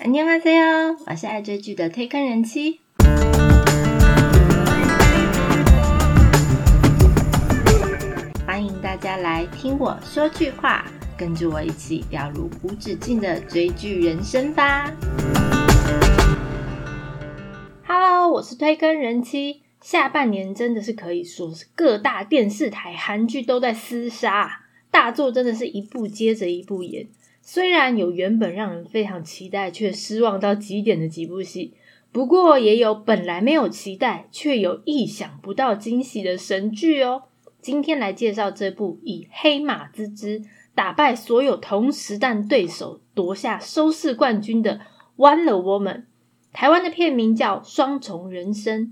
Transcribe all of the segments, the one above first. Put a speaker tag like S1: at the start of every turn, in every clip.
S1: 안녕하세요，我是爱追剧的推坑人妻。欢迎大家来听我说句话，跟着我一起掉入无止境的追剧人生吧。Hello，我是推坑人妻。下半年真的是可以说是各大电视台韩剧都在厮杀，大作真的是一部接着一部演。 虽然有原本让人非常期待却失望到极点的几部戏，不过也有本来没有期待却有意想不到惊喜的神剧哦。今天来介绍这部以黑马之姿打败所有同时代对手，夺下收视冠军的《Wonder Woman》。台湾的片名叫《双重人生》。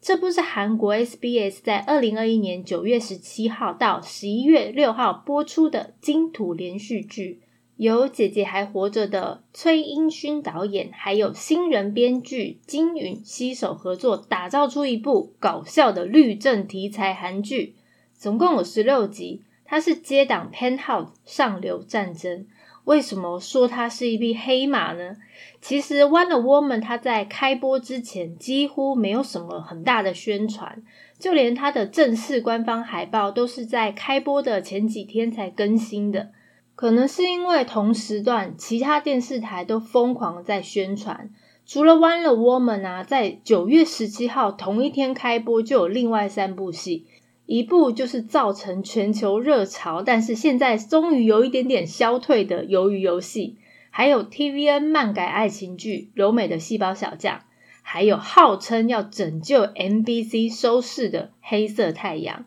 S1: 这部是韩国 SBS 在二零二一年九月十七号到十一月六号播出的金土连续剧。由姐姐还活着的崔英勋导演，还有新人编剧金允携手合作，打造出一部搞笑的律政题材韩剧。总共有十六集，它是接档《Pen House》上流战争。为什么说它是一匹黑马呢？其实《Wonder Woman》它在开播之前几乎没有什么很大的宣传，就连它的正式官方海报都是在开播的前几天才更新的。可能是因为同时段其他电视台都疯狂在宣传，除了《one a Woman》啊，在九月十七号同一天开播，就有另外三部戏，一部就是造成全球热潮，但是现在终于有一点点消退的《鱿鱼游戏》，还有 TVN 漫改爱情剧《柔美的细胞小将》，还有号称要拯救 MBC 收视的《黑色太阳》。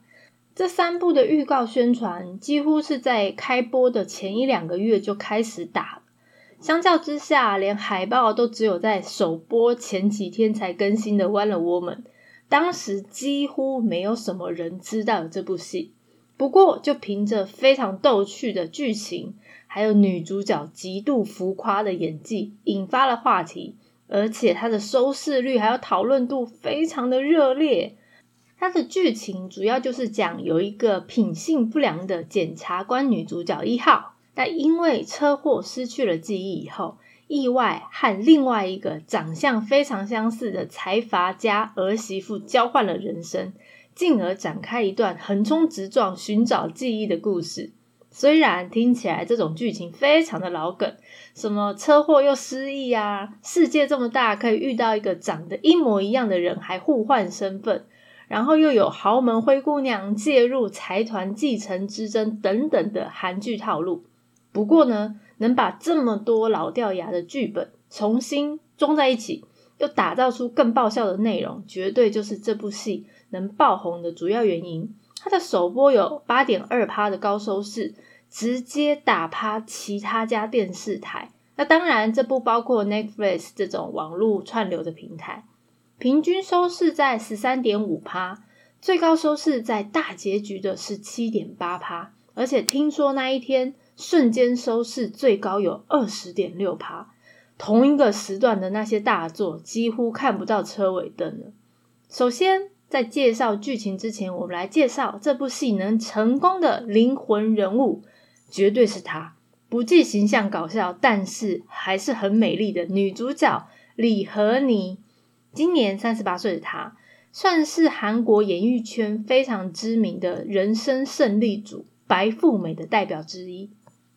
S1: 这三部的预告宣传几乎是在开播的前一两个月就开始打了，相较之下，连海报都只有在首播前几天才更新的《Wonder Woman》，当时几乎没有什么人知道这部戏。不过，就凭着非常逗趣的剧情，还有女主角极度浮夸的演技，引发了话题，而且它的收视率还有讨论度非常的热烈。它的剧情主要就是讲有一个品性不良的检察官女主角一号，但因为车祸失去了记忆以后，意外和另外一个长相非常相似的财阀家儿媳妇交换了人生，进而展开一段横冲直撞寻找记忆的故事。虽然听起来这种剧情非常的老梗，什么车祸又失忆啊，世界这么大，可以遇到一个长得一模一样的人还互换身份。然后又有豪门灰姑娘介入财团继承之争等等的韩剧套路。不过呢，能把这么多老掉牙的剧本重新装在一起，又打造出更爆笑的内容，绝对就是这部戏能爆红的主要原因。它的首播有八点二趴的高收视，直接打趴其他家电视台。那当然，这不包括 Netflix 这种网络串流的平台。平均收视在十三点五趴，最高收视在大结局的十七点八趴，而且听说那一天瞬间收视最高有二十点六趴。同一个时段的那些大作几乎看不到车尾灯了。首先，在介绍剧情之前，我们来介绍这部戏能成功的灵魂人物，绝对是她，不计形象搞笑，但是还是很美丽的女主角李和妮。今年三十八岁的她，算是韩国演艺圈非常知名的人生胜利组白富美的代表之一。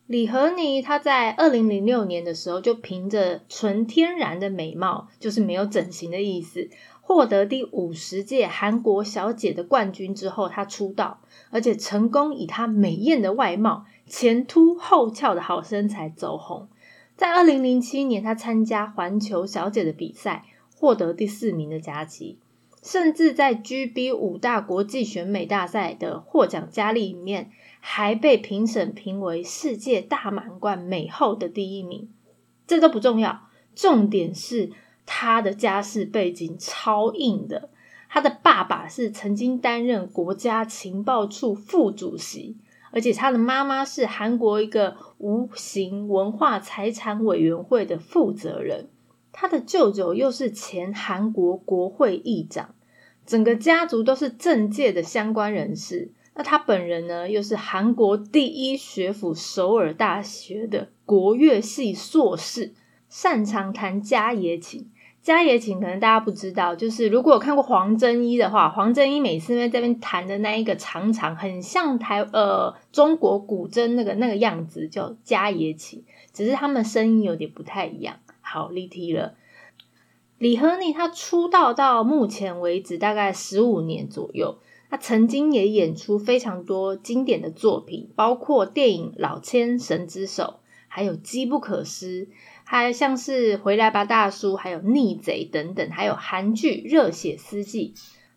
S1: 李和妮，她在二零零六年的时候就凭着纯天然的美貌，就是没有整形的意思，获得第五十届韩国小姐的冠军之后，她出道，而且成功以她美艳的外貌、前凸后翘的好身材走红。在二零零七年，她参加环球小姐的比赛。获得第四名的佳绩，甚至在 GB 五大国际选美大赛的获奖佳丽里面，还被评审评为世界大满贯美后的第一名。这都不重要，重点是她的家世背景超硬的。她的爸爸是曾经担任国家情报处副主席，而且她的妈妈是韩国一个无形文化财产委员会的负责人。他的舅舅又是前韩国国会议长，整个家族都是政界的相关人士。那他本人呢，又是韩国第一学府首尔大学的国乐系硕士。擅长弹家野琴。家野琴可能大家不知道，就是如果有看过黄真一的话，黄真一每次在这边弹的那一个长长，很像台呃中国古筝那个那个样子，叫家野琴，只是他们声音有点不太一样。好，离题了。李和尼他出道到目前为止大概十五年左右，他曾经也演出非常多经典的作品，包括电影《老千》《神之手》，还有《机不可失》。还像是《回来吧，大叔》，还有《逆贼》等等，还有韩剧《热血司机》。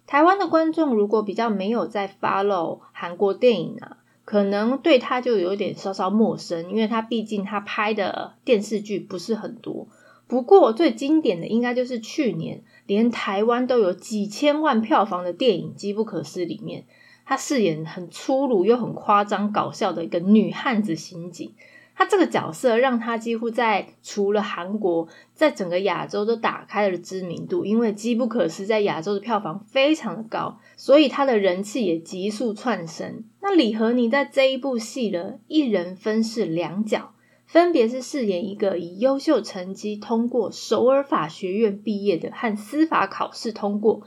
S1: 台湾的观众如果比较没有在 follow 韩国电影啊，可能对他就有点稍稍陌生，因为他毕竟他拍的电视剧不是很多。不过最经典的应该就是去年连台湾都有几千万票房的电影《机不可失》里面，他饰演很粗鲁又很夸张搞笑的一个女汉子刑警。他这个角色让他几乎在除了韩国，在整个亚洲都打开了知名度，因为《机不可失》在亚洲的票房非常的高，所以他的人气也急速窜升。那李和尼在这一部戏呢，一人分饰两角，分别是饰演一个以优秀成绩通过首尔法学院毕业的和司法考试通过，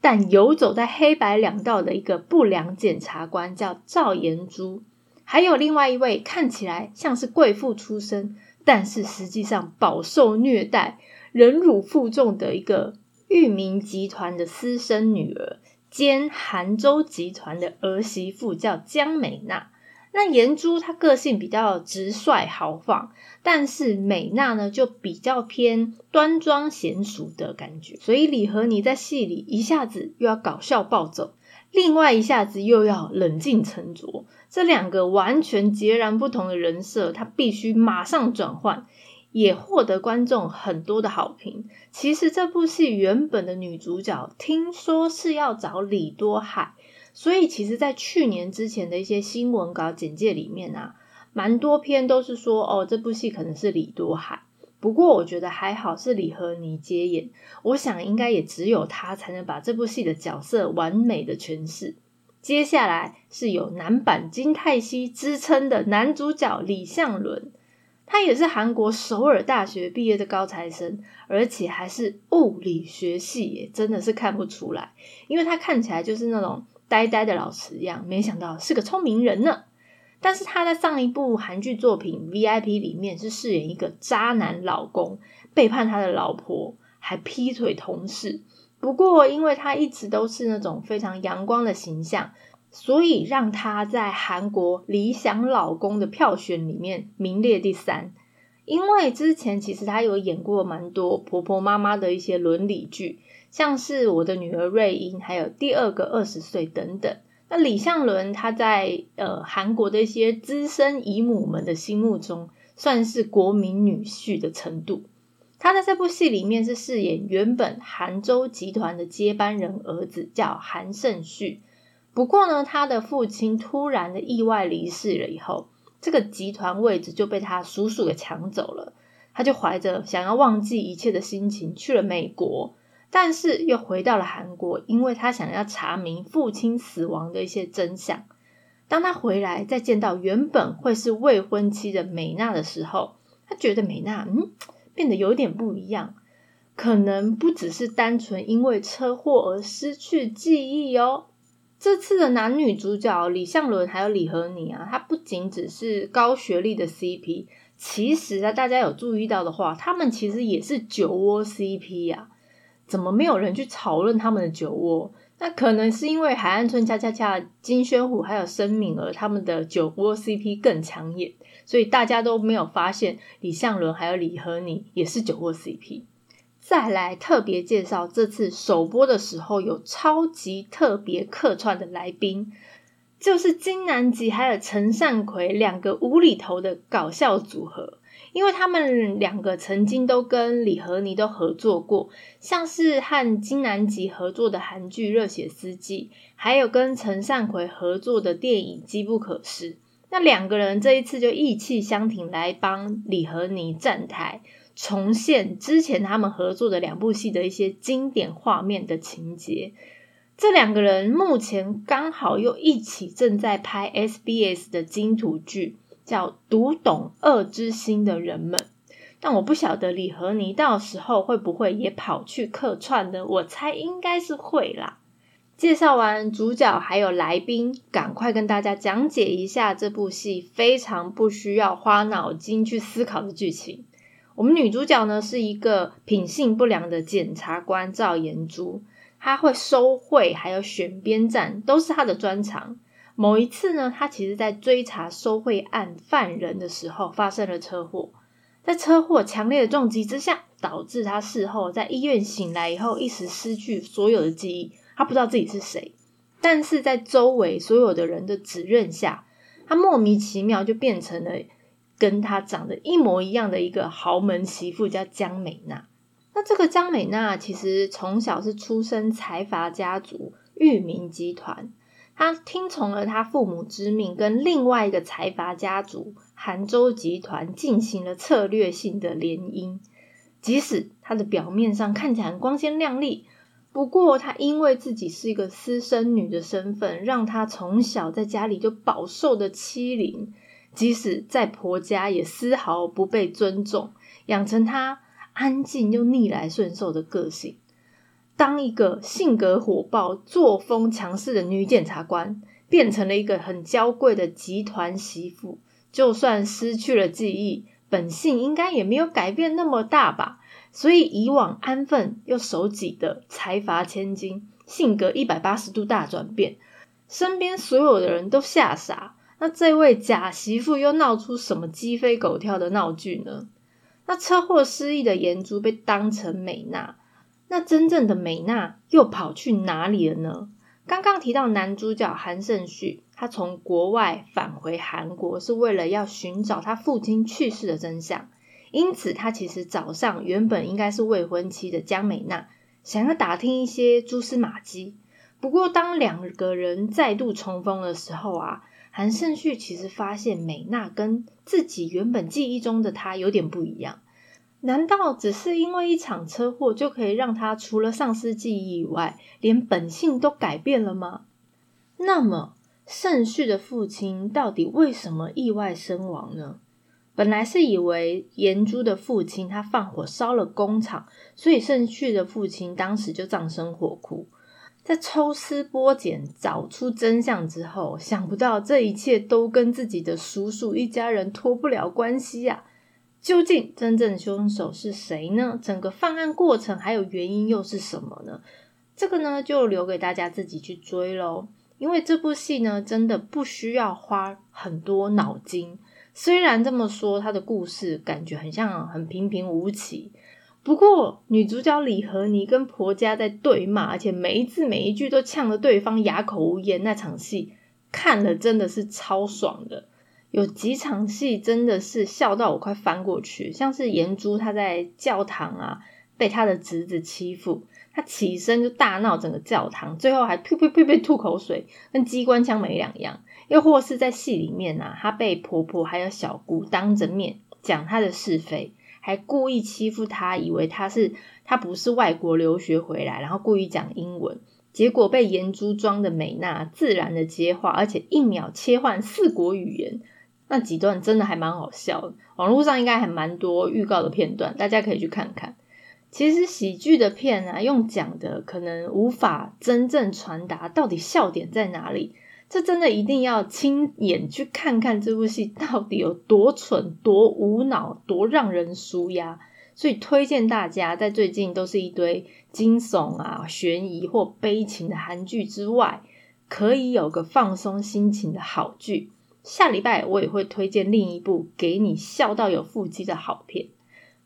S1: 但游走在黑白两道的一个不良检察官，叫赵延珠。还有另外一位看起来像是贵妇出身，但是实际上饱受虐待、忍辱负重的一个裕民集团的私生女儿兼韩州集团的儿媳妇，叫江美娜。那颜珠她个性比较直率豪放，但是美娜呢就比较偏端庄娴熟的感觉。所以李和你在戏里一下子又要搞笑暴走，另外一下子又要冷静沉着。这两个完全截然不同的人设，他必须马上转换，也获得观众很多的好评。其实这部戏原本的女主角听说是要找李多海，所以其实，在去年之前的一些新闻稿简介里面啊，蛮多篇都是说哦，这部戏可能是李多海。不过我觉得还好是李和尼接演，我想应该也只有他才能把这部戏的角色完美的诠释。接下来是有男版金泰熙之称的男主角李相伦，他也是韩国首尔大学毕业的高材生，而且还是物理学系耶，真的是看不出来，因为他看起来就是那种呆呆的老师一样，没想到是个聪明人呢。但是他在上一部韩剧作品《VIP》里面是饰演一个渣男老公，背叛他的老婆，还劈腿同事。不过，因为他一直都是那种非常阳光的形象，所以让他在韩国理想老公的票选里面名列第三。因为之前其实他有演过蛮多婆婆妈妈的一些伦理剧，像是《我的女儿瑞英》，还有《第二个二十岁》等等。那李相伦他在呃韩国的一些资深姨母们的心目中，算是国民女婿的程度。他在这部戏里面是饰演原本韩州集团的接班人儿子，叫韩胜旭。不过呢，他的父亲突然的意外离世了以后，这个集团位置就被他叔叔给抢走了。他就怀着想要忘记一切的心情去了美国，但是又回到了韩国，因为他想要查明父亲死亡的一些真相。当他回来再见到原本会是未婚妻的美娜的时候，他觉得美娜，嗯。变得有点不一样，可能不只是单纯因为车祸而失去记忆哦。这次的男女主角李相伦还有李和你啊，他不仅只是高学历的 CP，其实啊，大家有注意到的话，他们其实也是酒窝 CP 呀。怎么没有人去讨论他们的酒窝？那可能是因为海岸村恰恰恰金宣虎还有申敏儿他们的酒窝 CP 更抢眼。所以大家都没有发现李相伦还有李和你也是酒窝 CP。再来特别介绍，这次首播的时候有超级特别客串的来宾，就是金南吉还有陈善奎两个无厘头的搞笑组合。因为他们两个曾经都跟李和尼都合作过，像是和金南吉合作的韩剧《热血司机》，还有跟陈善奎合作的电影《机不可失》。那两个人这一次就意气相挺，来帮李和尼站台，重现之前他们合作的两部戏的一些经典画面的情节。这两个人目前刚好又一起正在拍 SBS 的金土剧，叫《读懂恶之心的人们》。但我不晓得李和尼到时候会不会也跑去客串呢，我猜应该是会啦。介绍完主角还有来宾，赶快跟大家讲解一下这部戏非常不需要花脑筋去思考的剧情。我们女主角呢是一个品性不良的检察官赵延珠，她会收贿，还有选边站，都是她的专长。某一次呢，他其实在追查收贿案犯人的时候发生了车祸，在车祸强烈的撞击之下，导致他事后在医院醒来以后，一时失去所有的记忆。他不知道自己是谁，但是在周围所有的人的指认下，他莫名其妙就变成了跟他长得一模一样的一个豪门媳妇，叫江美娜。那这个江美娜其实从小是出身财阀家族裕民集团，她听从了他父母之命，跟另外一个财阀家族杭州集团进行了策略性的联姻。即使她的表面上看起来很光鲜亮丽。不过，她因为自己是一个私生女的身份，让她从小在家里就饱受的欺凌，即使在婆家也丝毫不被尊重，养成她安静又逆来顺受的个性。当一个性格火爆、作风强势的女检察官，变成了一个很娇贵的集团媳妇，就算失去了记忆，本性应该也没有改变那么大吧。所以，以往安分又守己的财阀千金，性格一百八十度大转变，身边所有的人都吓傻。那这位假媳妇又闹出什么鸡飞狗跳的闹剧呢？那车祸失忆的颜珠被当成美娜，那真正的美娜又跑去哪里了呢？刚刚提到男主角韩胜旭，他从国外返回韩国，是为了要寻找他父亲去世的真相。因此，他其实早上原本应该是未婚妻的江美娜，想要打听一些蛛丝马迹。不过，当两个人再度重逢的时候啊，韩胜旭其实发现美娜跟自己原本记忆中的她有点不一样。难道只是因为一场车祸就可以让他除了丧失记忆以外，连本性都改变了吗？那么，胜旭的父亲到底为什么意外身亡呢？本来是以为颜珠的父亲他放火烧了工厂，所以胜旭的父亲当时就葬身火窟。在抽丝剥茧找出真相之后，想不到这一切都跟自己的叔叔一家人脱不了关系呀！究竟真正凶手是谁呢？整个犯案过程还有原因又是什么呢？这个呢，就留给大家自己去追喽。因为这部戏呢，真的不需要花很多脑筋。虽然这么说，他的故事感觉很像很平平无奇。不过，女主角李和妮跟婆家在对骂，而且每一字每一句都呛得对方哑口无言，那场戏看了真的是超爽的。有几场戏真的是笑到我快翻过去，像是颜珠她在教堂啊被她的侄子欺负，她起身就大闹整个教堂，最后还噗噗噗噗吐口水，跟机关枪没两样。又或是在戏里面啊，她被婆婆还有小姑当着面讲她的是非，还故意欺负她，以为她是她不是外国留学回来，然后故意讲英文，结果被颜珠装的美娜自然的接话，而且一秒切换四国语言，那几段真的还蛮好笑的。网络上应该还蛮多预告的片段，大家可以去看看。其实喜剧的片啊，用讲的可能无法真正传达到底笑点在哪里。这真的一定要亲眼去看看这部戏到底有多蠢、多无脑、多让人舒压。所以推荐大家，在最近都是一堆惊悚啊、悬疑或悲情的韩剧之外，可以有个放松心情的好剧。下礼拜我也会推荐另一部给你笑到有腹肌的好片。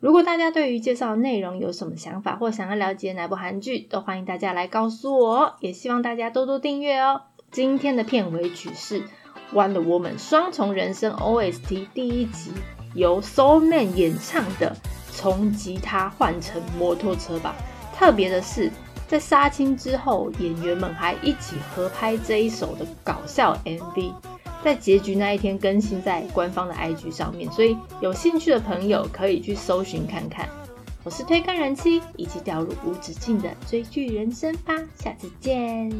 S1: 如果大家对于介绍内容有什么想法，或想要了解哪部韩剧，都欢迎大家来告诉我。也希望大家多多订阅哦。今天的片尾曲是《Wonder Woman》双重人生 OST 第一集，由 Soul Man 演唱的《从吉他换成摩托车吧》。特别的是，在杀青之后，演员们还一起合拍这一首的搞笑 MV，在结局那一天更新在官方的 IG 上面，所以有兴趣的朋友可以去搜寻看看。我是推坑人妻，一起掉入无止境的追剧人生吧，下次见。